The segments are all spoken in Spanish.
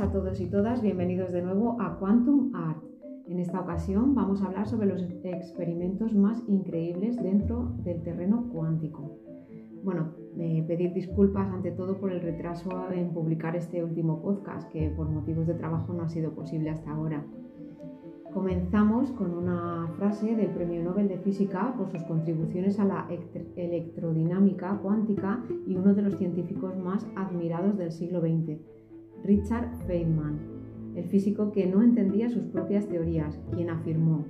a todos y todas, bienvenidos de nuevo a Quantum Art. En esta ocasión vamos a hablar sobre los experimentos más increíbles dentro del terreno cuántico. Bueno, eh, pedir disculpas ante todo por el retraso en publicar este último podcast, que por motivos de trabajo no ha sido posible hasta ahora. Comenzamos con una frase del Premio Nobel de Física por sus contribuciones a la electrodinámica cuántica y uno de los científicos más admirados del siglo XX, Richard Feynman, el físico que no entendía sus propias teorías, quien afirmó,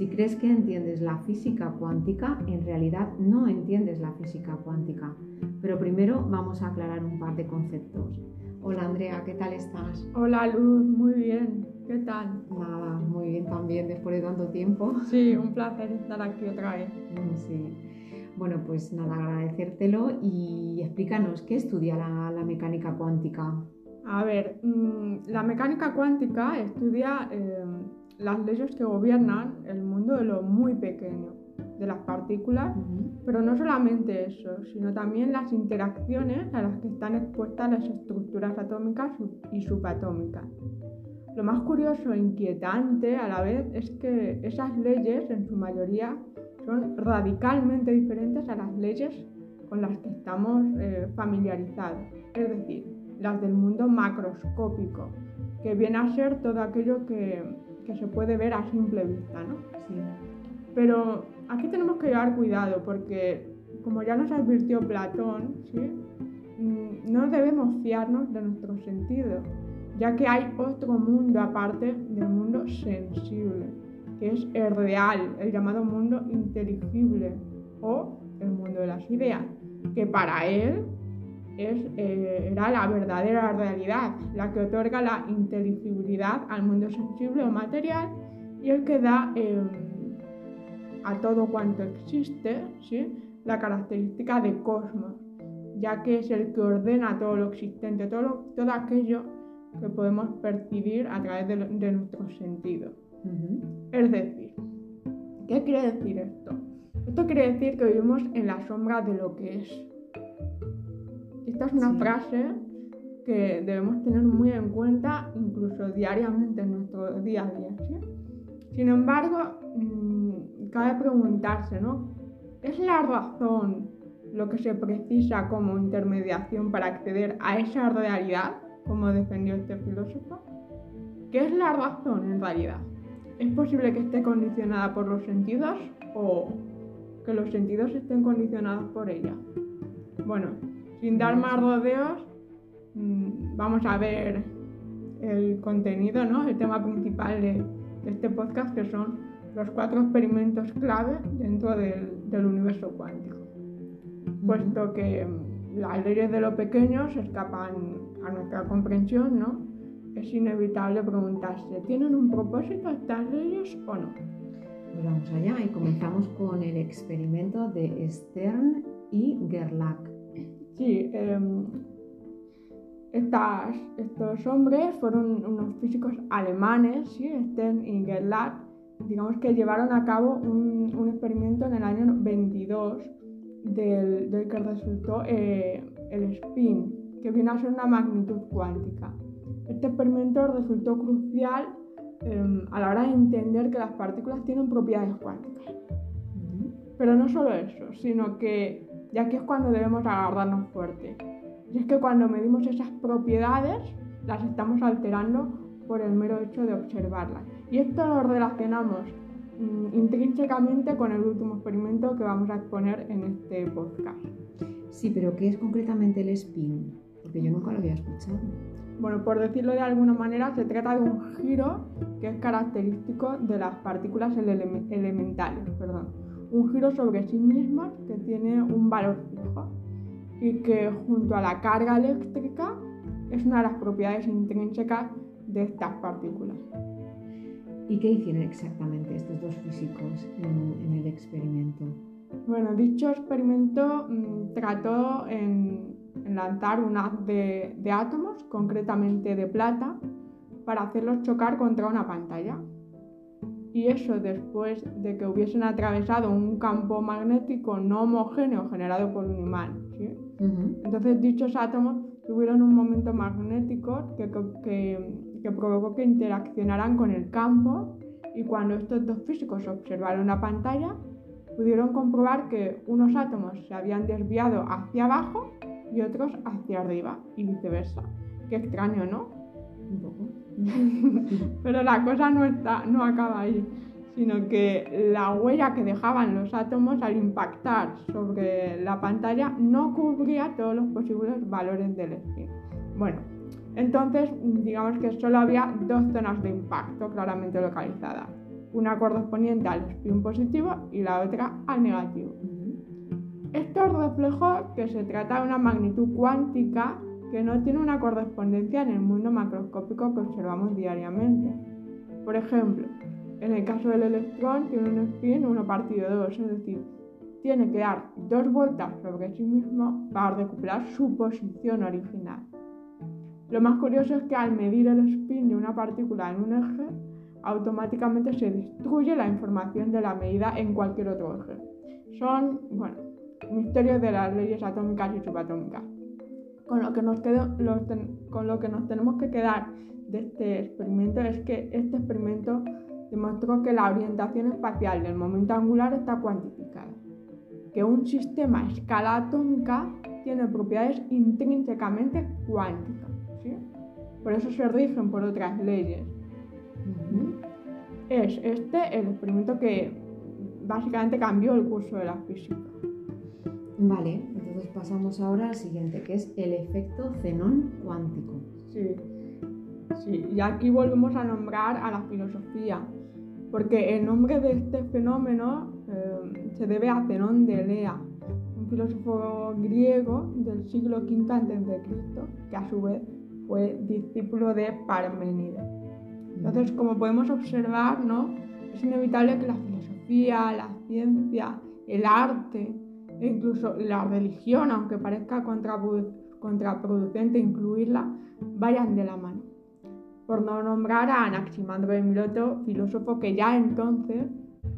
si crees que entiendes la física cuántica, en realidad no entiendes la física cuántica. Pero primero vamos a aclarar un par de conceptos. Hola Andrea, ¿qué tal estás? Hola Luz, muy bien. ¿Qué tal? Nada, muy bien también después de tanto tiempo. Sí, un placer estar aquí otra vez. Mm, sí. Bueno, pues nada, agradecértelo y explícanos, ¿qué estudia la, mecánica cuántica? A ver, mm, la mecánica cuántica estudia eh, las leyes que gobiernan el mundo de lo muy pequeño, de las partículas, pero no solamente eso, sino también las interacciones a las que están expuestas las estructuras atómicas y subatómicas. Lo más curioso e inquietante a la vez es que esas leyes, en su mayoría, son radicalmente diferentes a las leyes con las que estamos eh, familiarizados, es decir, las del mundo macroscópico, que viene a ser todo aquello que, que se puede ver a simple vista, ¿no? Sí. Pero aquí tenemos que llevar cuidado porque, como ya nos advirtió Platón, ¿sí? Mm, no debemos fiarnos de nuestros sentidos, ya que hay otro mundo aparte del mundo sensible, que es el real, el llamado mundo inteligible o el mundo de las ideas, que para él es, eh, era la verdadera realidad, la que otorga la inteligibilidad al mundo sensible o material y el que da em, a todo cuanto existe ¿sí? la característica de cosmos, ya que es el que ordena todo lo existente, todo, todo aquello que podemos percibir a través de, nuestros sentidos. Es decir, ¿qué quiere decir esto? Esto quiere decir que vivimos en la sombra de lo que es. Esta es una frase que debemos tener muy en cuenta incluso diariamente en nuestro día a día. Sin embargo, mm, cabe preguntarse, ¿no? ¿Es la razón lo que se precisa como intermediación para acceder a esa realidad, como defendió este filósofo? ¿Qué es la razón en realidad? ¿Es posible que esté condicionada por los sentidos o que los sentidos estén condicionados por ella? Bueno, sin dar más rodeos, mm, vamos a ver el contenido, ¿no? el tema principal de, este podcast, que son los cuatro experimentos clave dentro del, universo cuántico. Puesto que mm, las leyes de lo pequeño se escapan a nuestra comprensión, ¿no? Es inevitable preguntarse, ¿tienen un propósito estas leyes o no? Pues vamos allá y comenzamos con el experimento de Stern y Gerlach. Sí, em, estos hombres fueron unos físicos alemanes, ¿sí? Stern y Gerlach, digamos que llevaron a cabo un, experimento en el año 22 del, que resultó eh, el spin, que viene a ser una magnitud cuántica. Este experimento resultó crucial em, a la hora de entender que las partículas tienen propiedades cuánticas. Pero no solo eso, sino que ya que es cuando debemos agarrarnos fuerte. Y es que cuando medimos esas propiedades, las estamos alterando por el mero hecho de observarlas. Y esto lo relacionamos mm, intrínsecamente con el último experimento que vamos a exponer en este podcast. Sí, pero ¿qué es concretamente el spin? Porque yo nunca lo había escuchado. Bueno, por decirlo de alguna manera, se trata de un giro que es característico de las partículas elementales. Perdón un giro sobre sí misma que tiene un valor fijo y que junto a la carga eléctrica es una de las propiedades intrínsecas de estas partículas. ¿Y qué hicieron exactamente estos dos físicos en, el experimento? Bueno, dicho experimento mm, trató en, lanzar un haz de átomos, concretamente de plata, para hacerlos chocar contra una pantalla y eso después de que hubiesen atravesado un campo magnético no homogéneo generado por un imán. Entonces dichos átomos tuvieron un momento magnético que, que, provocó que interaccionaran con el campo y cuando estos dos físicos observaron la pantalla, pudieron comprobar que unos átomos se habían desviado hacia abajo y otros hacia arriba y viceversa. Qué extraño, ¿no? Un poco. Pero la cosa no, está, no acaba ahí, sino que la huella que dejaban los átomos al impactar sobre la pantalla no cubría todos los posibles valores del spin. Bueno, entonces digamos que solo había dos zonas de impacto claramente localizadas, una correspondiente al spin positivo y la otra al negativo. Esto reflejó que se trata de una magnitud cuántica que no tiene una correspondencia en el mundo macroscópico que observamos diariamente. Por ejemplo, en el caso del electrón tiene un spin 1 partido 2, es decir, tiene que dar dos vueltas sobre sí mismo para recuperar su posición original. Lo más curioso es que al medir el spin de una partícula en un eje, automáticamente se destruye la información de la medida en cualquier otro eje. Son, bueno, misterios de las leyes atómicas y subatómicas con lo que nos, con lo que nos tenemos que quedar de este experimento es que este experimento demostró que la orientación espacial del momento angular está cuantificada, que un sistema a escala atómica tiene propiedades intrínsecamente cuánticas. Por eso se rigen por otras leyes. Es este el experimento que básicamente cambió el curso de la física. Vale, entonces pasamos ahora al siguiente, que es el efecto xenón cuántico. Sí, sí, y aquí volvemos a nombrar a la filosofía, porque el nombre de este fenómeno eh, se debe a Zenón de Elea, un filósofo griego del siglo V a.C., que a su vez fue discípulo de Parménides. Entonces, como podemos observar, ¿no? es inevitable que la filosofía, la ciencia, el arte, incluso la religión, aunque parezca contraproducente incluirla, vayan de la mano. Por no nombrar a Anaximandro de Mileto, filósofo que ya entonces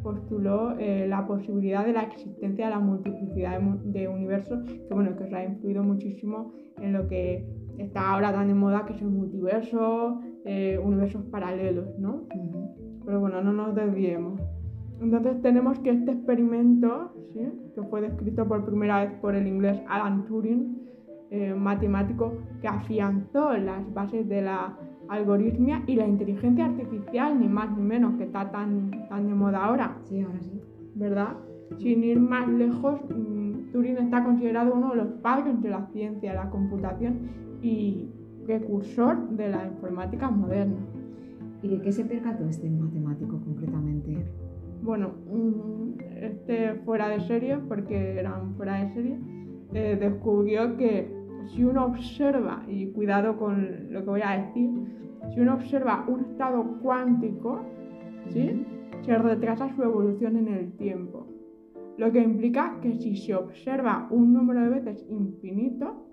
postuló eh, la posibilidad de la existencia de la multiplicidad de, universos, que bueno, que os ha influido muchísimo en lo que está ahora tan de moda, que es el multiverso, eh, universos paralelos, ¿no? Pero bueno, no nos desviemos. Entonces tenemos que este experimento, que fue descrito por primera vez por el inglés Alan Turing, eh, matemático que afianzó las bases de la algoritmia y la inteligencia artificial, ni más ni menos, que está tan, tan de moda ahora. Sí, ahora sí. ¿Verdad? Sin ir más lejos, mm, Turing está considerado uno de los padres de la ciencia, la computación y precursor de la informática moderna. ¿Y de qué se percató este matemático concretamente? Bueno, este fuera de serie, porque eran fuera de serie, eh, descubrió que si uno observa, y cuidado con lo que voy a decir, si uno observa un estado cuántico, ¿sí? se retrasa su evolución en el tiempo. Lo que implica que si se observa un número de veces infinito,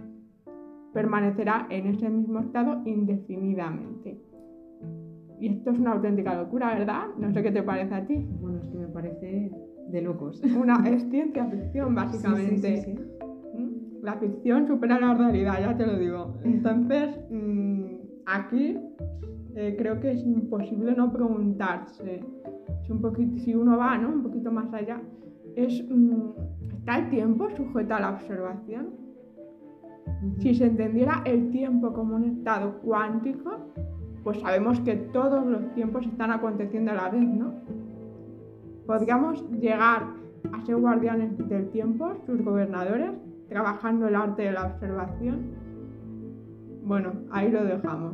permanecerá en ese mismo estado indefinidamente. Y esto es una auténtica locura, ¿verdad? No sé qué te parece a ti. Bueno, es que me parece de locos. Una, es ciencia ficción, básicamente. Sí, sí, sí, ¿Mm? La ficción supera la realidad, ya te lo digo. Entonces, mm, aquí eh, creo que es imposible no preguntarse si, un poquito, si uno va ¿no? un poquito más allá. Es, mm, ¿Está el tiempo sujeto a la observación? Si se entendiera el tiempo como un estado cuántico, pues sabemos que todos los tiempos están aconteciendo a la vez, ¿no? Podríamos llegar a ser guardianes del tiempo, sus gobernadores, trabajando el arte de la observación. Bueno, ahí lo dejamos.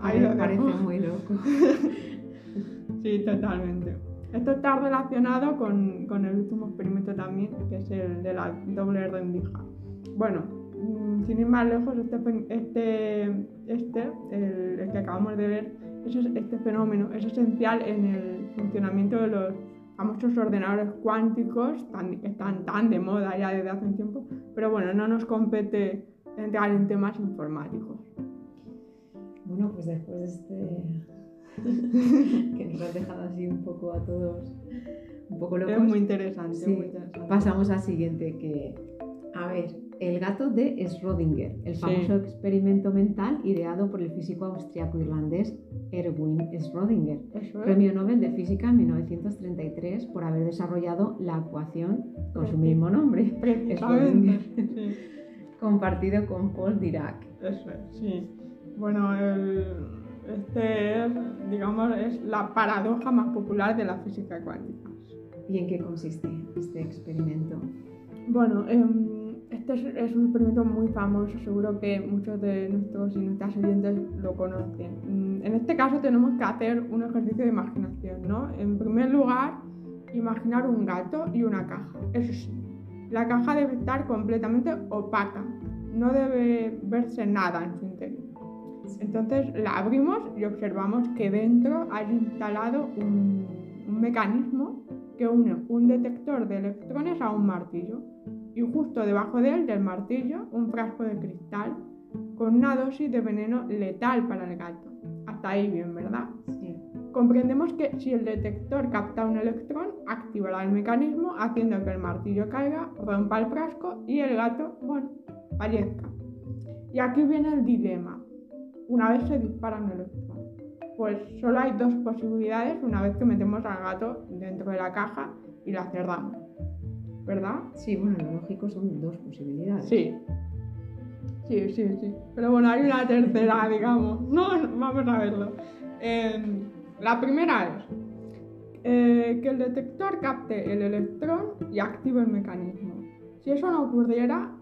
Ahí lo parece muy loco. sí, totalmente. Esto está relacionado con, con, el último experimento también, que es el de la doble rendija. Bueno, sin ir más lejos, este, este, este el, que acabamos de ver, este fenómeno es esencial en el funcionamiento de los famosos ordenadores cuánticos que están tan de moda ya desde hace un tiempo, pero bueno, no nos compete entrar en temas informáticos. Bueno, pues después de este que nos has dejado así un poco a todos un poco locos. Es muy interesante, muy interesante. Pasamos al siguiente que A ver, el gato de Schrödinger, el famoso experimento mental ideado por el físico austriaco-irlandés Erwin Schrödinger, premio Nobel de Física en 1933 por haber desarrollado la ecuación con su mismo nombre, Schrödinger, compartido con Paul Dirac. Eso es, sí. Bueno, este es, digamos, es la paradoja más popular de la física cuántica. ¿Y en qué consiste este experimento? Bueno, em, este es, un experimento muy famoso, seguro que muchos de nuestros y nuestras oyentes lo conocen. Mm, en este caso tenemos que hacer un ejercicio de imaginación, ¿no? En primer lugar, imaginar un gato y una caja. Eso sí, la caja debe estar completamente opaca, no debe verse nada en su interior. Entonces la abrimos y observamos que dentro hay instalado un, un mecanismo que une un detector de electrones a un martillo y justo debajo de él, del martillo, un frasco de cristal con una dosis de veneno letal para el gato. Hasta ahí bien, ¿verdad? Sí. Comprendemos que si el detector capta un electrón, activará el mecanismo haciendo que el martillo caiga, rompa el frasco y el gato, bueno, fallezca. Y aquí viene el dilema. Una vez se dispara un electrón pues solo hay dos posibilidades una vez que metemos al gato dentro de la caja y la cerramos. ¿Verdad? Sí, bueno, lo lógico son dos posibilidades. Sí. Sí, sí, sí. Pero bueno, hay una tercera, digamos. No, vamos a verlo. Em, la primera es eh, que el detector capte el electrón y active el mecanismo. Si eso no ocurriera,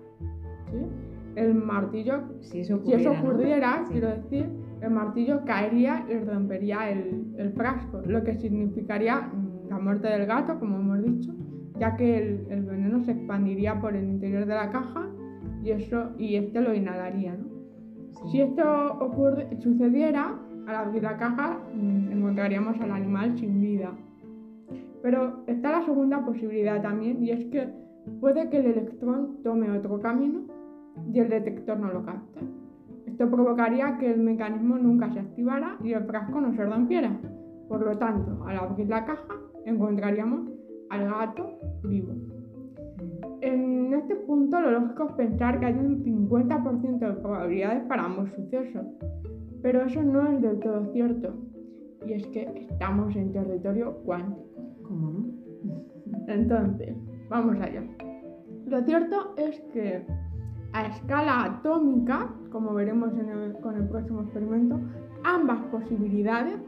el martillo, si eso ocurriera, quiero decir, el martillo caería y rompería el, frasco, lo que significaría la muerte del gato, como hemos dicho, ya que el, veneno se expandiría por el interior de la caja y eso y este lo inhalaría. Si esto ocurre, sucediera, al abrir la caja mm, encontraríamos al animal sin vida. Pero está la segunda posibilidad también y es que puede que el electrón tome otro camino y el detector no lo capte. Esto provocaría que el mecanismo nunca se activara y el frasco no se rompiera. Por lo tanto, al abrir la caja encontraríamos al gato vivo. En este punto lo lógico es pensar que hay un 50% de probabilidades para ambos sucesos, pero eso no es del todo cierto. Y es que estamos en territorio cuántico. ¿Cómo no? Entonces, vamos allá. Lo cierto es que a escala atómica, como veremos con el próximo experimento, ambas posibilidades,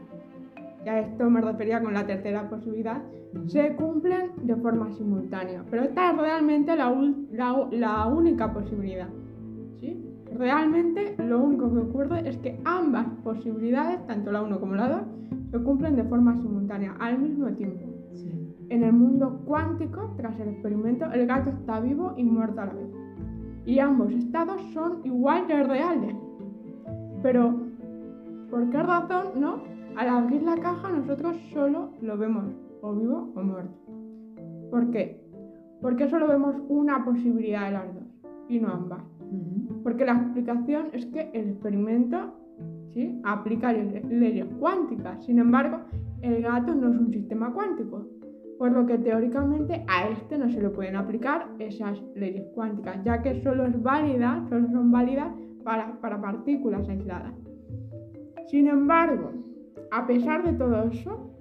y a esto me refería con la tercera posibilidad, se cumplen de forma simultánea. Pero esta es realmente la, única posibilidad. ¿sí? Realmente lo único que ocurre es que ambas posibilidades, tanto la 1 como la 2, se cumplen de forma simultánea, al mismo tiempo. En el mundo cuántico, tras el experimento, el gato está vivo y muerto a la vez y ambos estados son igual de reales. Pero, ¿por qué razón no? Al abrir la caja nosotros solo lo vemos o vivo o muerto. ¿Por qué? Porque solo vemos una posibilidad de las dos y no ambas. Porque la explicación es que el experimento ¿sí? aplica leyes cuánticas. Sin embargo, el gato no es un sistema cuántico por lo que teóricamente a este no se le pueden aplicar esas leyes cuánticas, ya que solo es válida, solo son válidas para, partículas aisladas. Sin embargo, a pesar de todo eso,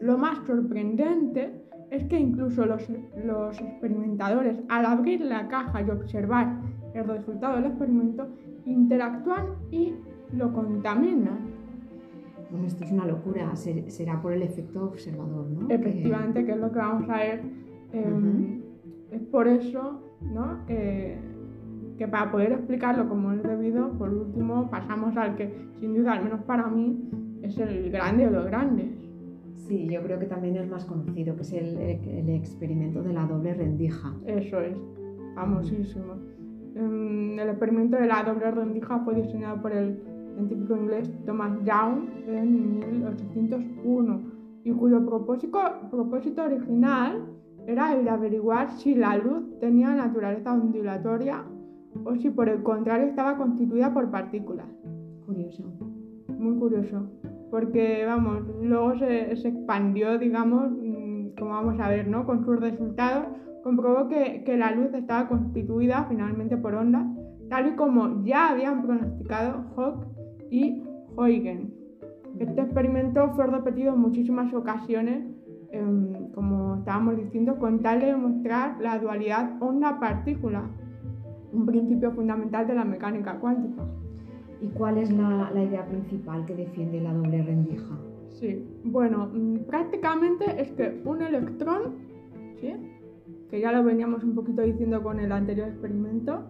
lo más sorprendente es que incluso los, los experimentadores, al abrir la caja y observar el resultado del experimento, interactúan y lo contaminan. Bueno, esto es una locura, será por el efecto observador, ¿no? Efectivamente, que, es lo que vamos a ver. Em, es por eso, ¿no? que para poder explicarlo como es debido, por último pasamos al que, sin duda, al menos para mí, es el grande de los grandes. Sí, yo creo que también es más conocido, que es el, el experimento de la doble rendija. Eso es, famosísimo. Em, el experimento de la doble rendija fue diseñado por el científico inglés Thomas Young en 1801 y cuyo propósito, propósito original era el de averiguar si la luz tenía naturaleza ondulatoria o si por el contrario estaba constituida por partículas. Curioso. Muy curioso. Porque, vamos, luego se, se expandió, digamos, mm, como vamos a ver, ¿no? Con sus resultados comprobó que, que la luz estaba constituida finalmente por ondas, tal y como ya habían pronosticado Hawke y Huygens. Este experimento fue repetido en muchísimas ocasiones, em, como estábamos diciendo, con tal de demostrar la dualidad onda-partícula, un principio fundamental de la mecánica cuántica. ¿Y cuál es la, la idea principal que defiende la doble rendija? Sí, bueno, mm, prácticamente es que un electrón, ¿sí? que ya lo veníamos un poquito diciendo con el anterior experimento,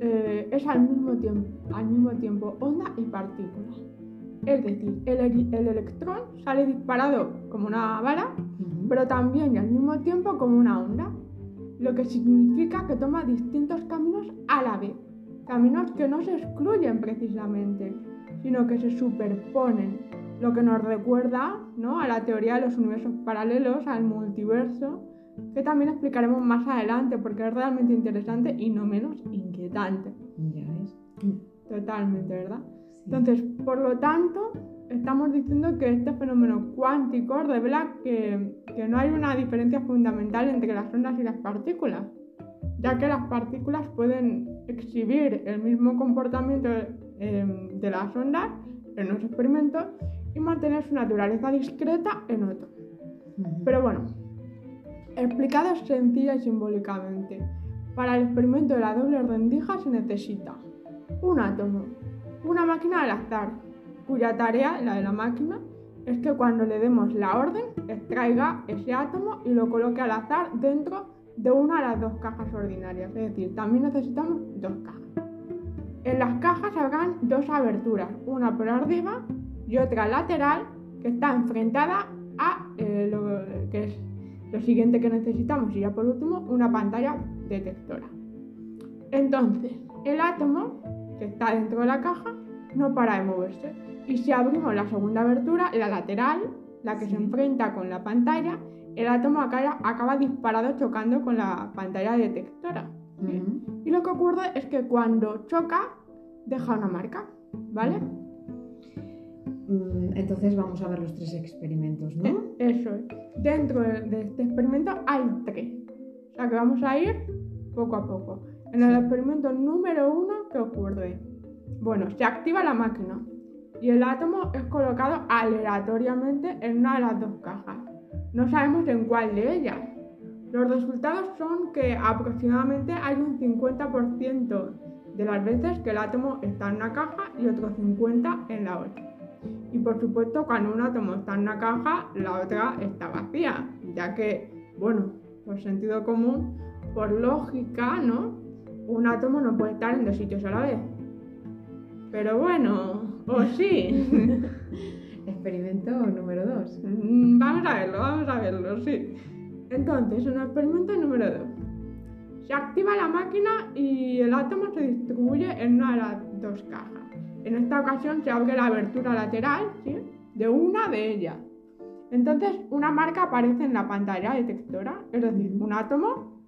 eh, es al mismo, tiempo, al mismo tiempo onda y partícula. Es decir, el, el electrón sale disparado como una bala, pero también y al mismo tiempo como una onda, lo que significa que toma distintos caminos a la vez, caminos que no se excluyen precisamente, sino que se superponen, lo que nos recuerda ¿no? a la teoría de los universos paralelos, al multiverso, que también explicaremos más adelante porque es realmente interesante y no menos inquietante. Ya ves. Totalmente, ¿verdad? Entonces, por lo tanto, estamos diciendo que este fenómeno cuántico revela que, que, no hay una diferencia fundamental entre las ondas y las partículas, ya que las partículas pueden exhibir el mismo comportamiento eh, de las ondas en unos experimentos y mantener su naturaleza discreta en otros. Pero bueno, explicado sencilla y simbólicamente, para el experimento de la doble rendija se necesita un átomo, una máquina al azar, cuya tarea, la de la máquina, es que cuando le demos la orden, extraiga ese átomo y lo coloque al azar dentro de una de las dos cajas ordinarias. Es decir, también necesitamos dos cajas. En las cajas habrán dos aberturas, una por arriba y otra lateral que está enfrentada a eh, lo que es lo siguiente que necesitamos y ya por último una pantalla detectora. Entonces, el átomo que está dentro de la caja no para de moverse y si abrimos la segunda abertura, la lateral, la que se enfrenta con la pantalla, el átomo acaba, acaba disparado chocando con la pantalla detectora. Y lo que ocurre es que cuando choca, deja una marca, ¿vale? Mm, entonces vamos a ver los tres experimentos, ¿no? Eh, eso es. Dentro de este experimento hay tres. O sea que vamos a ir poco a poco. En el experimento número uno, ¿qué ocurre? Bueno, se activa la máquina y el átomo es colocado aleatoriamente en una de las dos cajas. No sabemos en cuál de ellas. Los resultados son que aproximadamente hay un 50% de las veces que el átomo está en una caja y otro 50% en la otra. Y por supuesto, cuando un átomo está en una caja, la otra está vacía, ya que, bueno, por sentido común, por lógica, ¿no? Un átomo no puede estar en dos sitios a la vez. Pero bueno, o sí. Experimento número 2. Mm, vamos a verlo, vamos a verlo, sí. Entonces, en experimento número 2, se activa la máquina y el átomo se distribuye en una de las dos cajas. En esta ocasión se abre la abertura lateral de una de ellas. Entonces una marca aparece en la pantalla detectora, es decir, un átomo,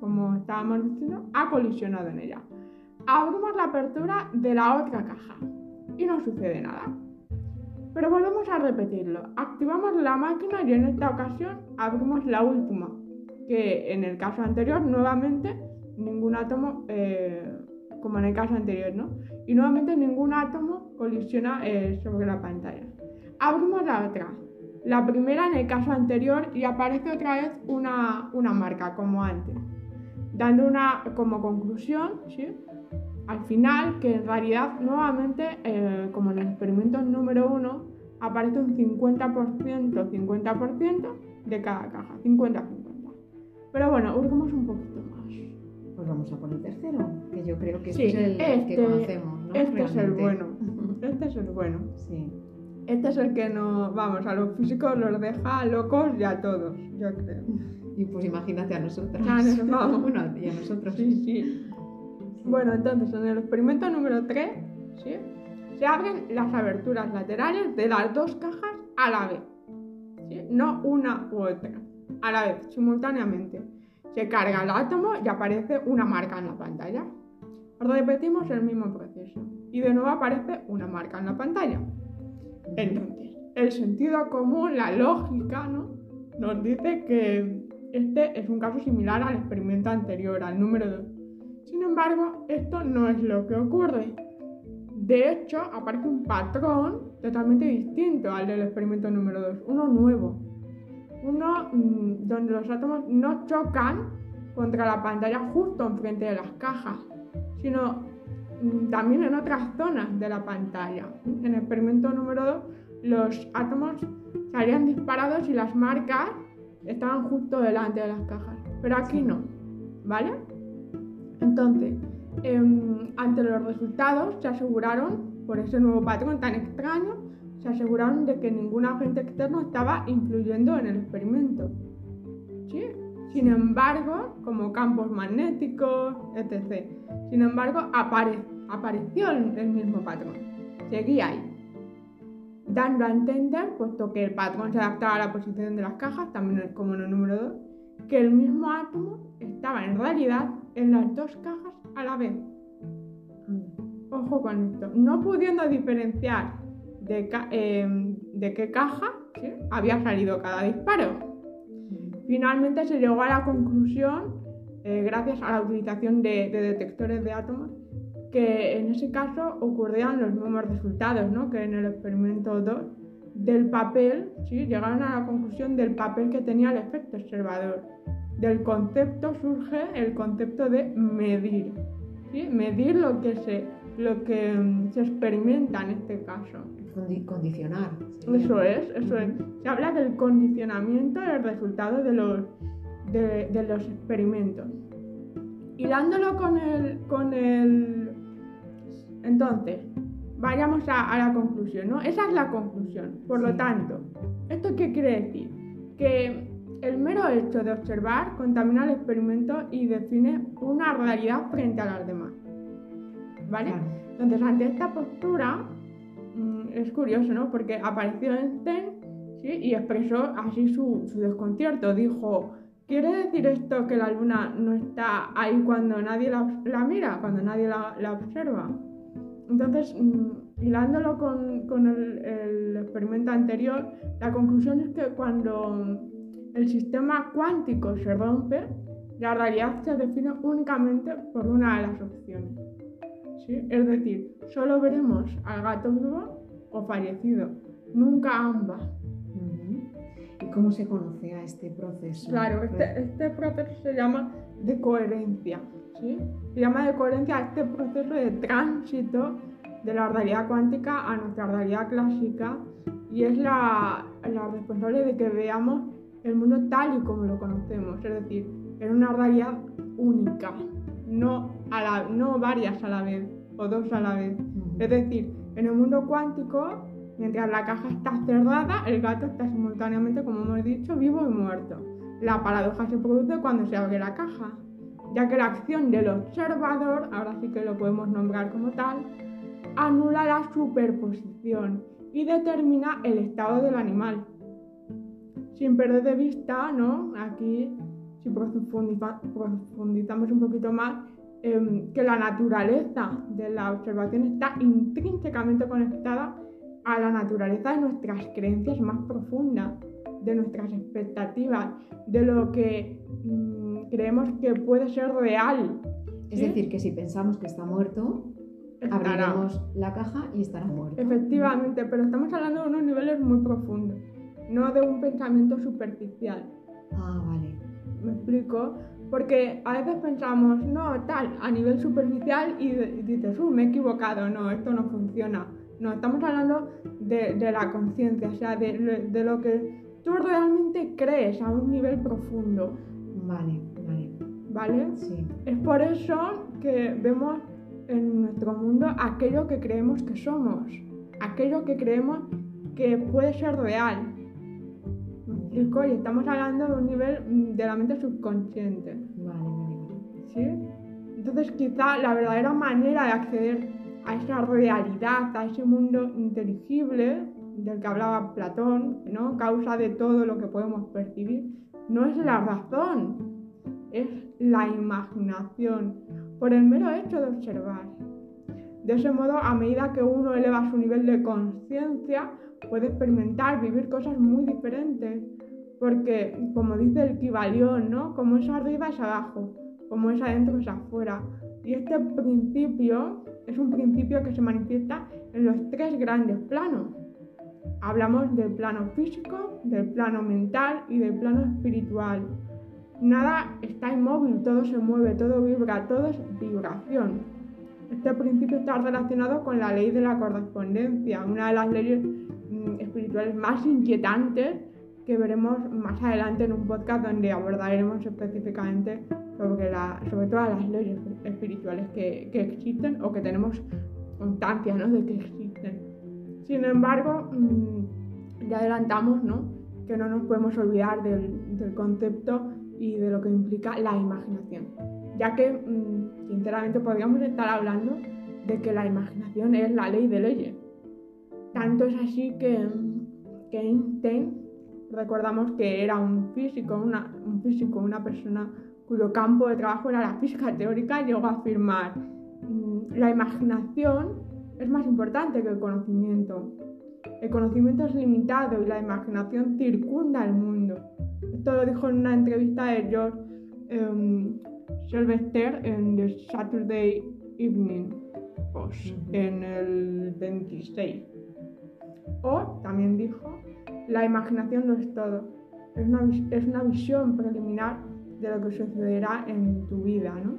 como estábamos diciendo, ha colisionado en ella. Abrimos la apertura de la otra caja y no sucede nada. Pero volvemos a repetirlo. Activamos la máquina y en esta ocasión abrimos la última, que en el caso anterior nuevamente ningún átomo eh, como en el caso anterior, ¿no? Y nuevamente ningún átomo colisiona eh, sobre la pantalla. Abrimos la otra. La primera en el caso anterior y aparece otra vez una, marca, como antes. Dando una como conclusión, ¿sí? Al final, que en realidad nuevamente, eh, como en el experimento número uno, aparece un 50%, 50% de cada caja, 50-50. Pero bueno, hurgamos un poquito más. Pues vamos a por el tercero, que yo creo que este es el que este, conocemos, ¿no? Este es el bueno. Este es el bueno. Sí. Este es el que no, vamos, a los físicos los deja locos y a todos, yo creo. Y pues imagínate a nosotros. vamos. bueno, y a nosotros. Sí, sí. Bueno, entonces en el experimento número 3, ¿sí? Se abren las aberturas laterales de las dos cajas a la vez. No una u otra, a la vez, simultáneamente. Se carga el átomo y aparece una marca en la pantalla. Repetimos el mismo proceso y de nuevo aparece una marca en la pantalla. Entonces, el sentido común, la lógica, ¿no? nos dice que este es un caso similar al experimento anterior, al número 2. Sin embargo, esto no es lo que ocurre. De hecho, aparece un patrón totalmente distinto al del experimento número 2, uno nuevo. Uno mm, donde los átomos no chocan contra la pantalla justo enfrente de las cajas, sino mm, también en otras zonas de la pantalla. En el experimento número 2, los átomos salían disparados y las marcas estaban justo delante de las cajas, pero aquí no, ¿vale? Entonces, em, ante los resultados se aseguraron, por ese nuevo patrón tan extraño, se aseguraron de que ningún agente externo estaba influyendo en el experimento. Sin embargo, como campos magnéticos, etc. Sin embargo, apareció el mismo patrón. Seguía ahí dando a entender, puesto que el patrón se adaptaba a la posición de las cajas, también como en número 2, que el mismo átomo estaba en realidad en las dos cajas a la vez. Ojo con esto. No pudiendo diferenciar de, em, qué caja había salido cada disparo. Finalmente se llegó a la conclusión, eh, gracias a la utilización de detectores de átomos, que en ese caso ocurrían los mismos resultados ¿no? que en el experimento 2 del papel, ¿sí? llegaron a la conclusión del papel que tenía el efecto observador. Del concepto surge el concepto de medir, ¿sí? medir lo que se, lo que mm, se experimenta en este caso. Condicionar. Eso es, eso es. Se habla del condicionamiento del resultado de los, de, de los experimentos. Hilándolo con el, con el entonces, vayamos a, la conclusión, ¿no? Esa es la conclusión. Por lo tanto, ¿esto qué quiere decir? Que el mero hecho de observar contamina el experimento y define una realidad frente a las demás. ¿Vale? Entonces, ante esta postura, mm, es curioso, ¿no? Porque apareció Einstein ¿sí? y expresó así su, desconcierto. Dijo, ¿quiere decir esto que la luna no está ahí cuando nadie la, mira, cuando nadie la observa? Entonces, mm, hilándolo con, el, experimento anterior, la conclusión es que cuando el sistema cuántico se rompe, la realidad se define únicamente por una de las opciones. Es decir, solo veremos al gato vivo o fallecido, nunca ambas. ¿Y cómo se conoce a este proceso? Claro, este, este proceso se llama de coherencia. ¿sí? Se llama de coherencia este proceso de tránsito de la realidad cuántica a nuestra realidad clásica y es la, la responsable de que veamos el mundo tal y como lo conocemos, es decir, en una realidad única, no, a la, no varias a la vez o dos a la vez. Es decir, en el mundo cuántico, mientras la caja está cerrada, el gato está simultáneamente, como hemos dicho, vivo y muerto. La paradoja se produce cuando se abre la caja ya que la acción del observador, ahora sí que lo podemos nombrar como tal, anula la superposición y determina el estado del animal. Sin perder de vista, ¿no? Aquí, si profundizamos un poquito más, em, que la naturaleza de la observación está intrínsecamente conectada a la naturaleza de nuestras creencias más profundas, de nuestras expectativas, de lo que mm, creemos que puede ser real. Es decir, que si pensamos que está muerto, abriremos la caja y estará muerto. Efectivamente, pero estamos hablando de unos niveles muy profundos, no de un pensamiento superficial. Ah, vale. ¿Me explico? Porque a veces pensamos, no, tal, a nivel superficial y, dices, uh, me he equivocado, no, esto no funciona. No, estamos hablando de, la conciencia, o sea, de, de lo que tú realmente crees a un nivel profundo. Vale, vale. ¿Vale? Sí. Es por eso que vemos en nuestro mundo aquello que creemos que somos, aquello que creemos que puede ser real. Y estamos hablando de un nivel de la mente subconsciente. Vale, vale. ¿Sí? Entonces quizá la verdadera manera de acceder a esa realidad, a ese mundo inteligible del que hablaba Platón, ¿no? causa de todo lo que podemos percibir, no es la razón, es la imaginación por el mero hecho de observar. De ese modo, a medida que uno eleva su nivel de conciencia, puede experimentar, vivir cosas muy diferentes, porque como dice el Kibalión, ¿no? Como es arriba es abajo, como es adentro es afuera. Y este principio es un principio que se manifiesta en los tres grandes planos. Hablamos del plano físico, del plano mental y del plano espiritual. Nada está inmóvil, todo se mueve, todo vibra, todo es vibración. Este principio está relacionado con la ley de la correspondencia, una de las leyes mm, espirituales más inquietantes que veremos más adelante en un podcast donde abordaremos específicamente sobre, la, sobre todas las leyes espirituales que, que existen o que tenemos constancia ¿no? de que existen. Sin embargo, mm, ya adelantamos ¿no? que no nos podemos olvidar del, del, concepto y de lo que implica la imaginación, ya que mm, sinceramente podríamos estar hablando de que la imaginación es la ley de leyes. Tanto es así que, que Einstein recordamos que era un físico, una, un físico, una persona cuyo campo de trabajo era la física teórica, llegó a afirmar, mm, la imaginación es más importante que el conocimiento. El conocimiento es limitado y la imaginación circunda el mundo. Esto lo dijo en una entrevista de George um, Sylvester en The Saturday Evening Post en el 26. O también dijo la imaginación no es todo, es una, es una visión preliminar de lo que sucederá en tu vida, ¿no?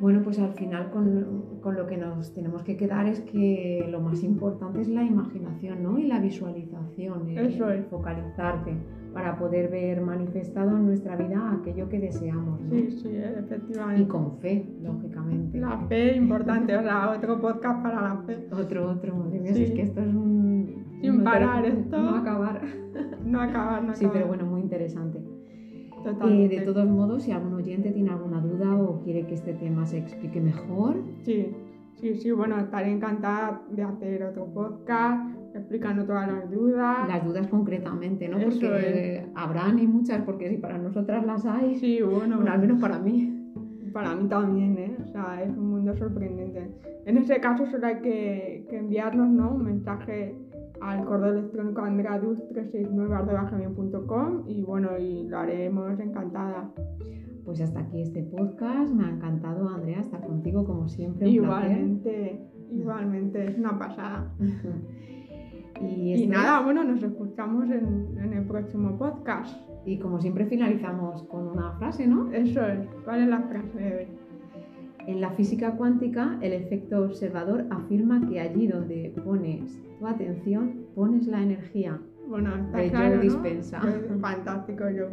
Bueno, pues al final con, con, lo que nos tenemos que quedar es que lo más importante es la imaginación, ¿no? Y la visualización, Eso es. focalizarte para poder ver manifestado en nuestra vida aquello que deseamos. ¿no? Sí, sí, efectivamente. Y con fe, lógicamente. La fe es importante, o sea, otro podcast para la fe. Otro, otro, madre mía, sí. es que esto es un... Sin no parar esto. No acabar. No acabar, no acabar. Sí, pero bueno, muy interesante. Eh, de todos modos, si algún oyente tiene alguna duda o quiere que este tema se explique mejor. Sí, sí, sí, bueno, estaré encantada de hacer otro podcast explicando todas las dudas. Las dudas concretamente, ¿no? Eso Porque es. habrán y muchas, porque si para nosotras las hay, Sí, bueno, bueno, al menos para mí. para mí también, ¿eh? O sea, es un mundo sorprendente. En ese caso solo hay que, que enviarnos, ¿no? Un mensaje al correo electrónico andreadus369.com y bueno, y lo haremos encantada. Pues hasta aquí este podcast. Me ha encantado, Andrea, estar contigo como siempre. Un Igualmente, igualmente, es una pasada. y, Y esto nada, bueno, nos escuchamos en, en el próximo podcast. y como siempre finalizamos con una frase, ¿no? Eso es, ¿cuál es la frase de hoy? En la física cuántica, el efecto observador afirma que allí donde pones tu atención, pones la energía. Bueno, está De Joe claro, ¿no? Dispenza. Es fantástico, yo.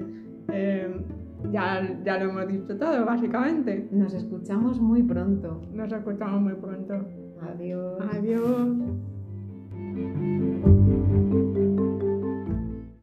ya, ya lo hemos dicho todo, básicamente. Nos escuchamos muy pronto. Nos escuchamos muy pronto. Adiós. Adiós.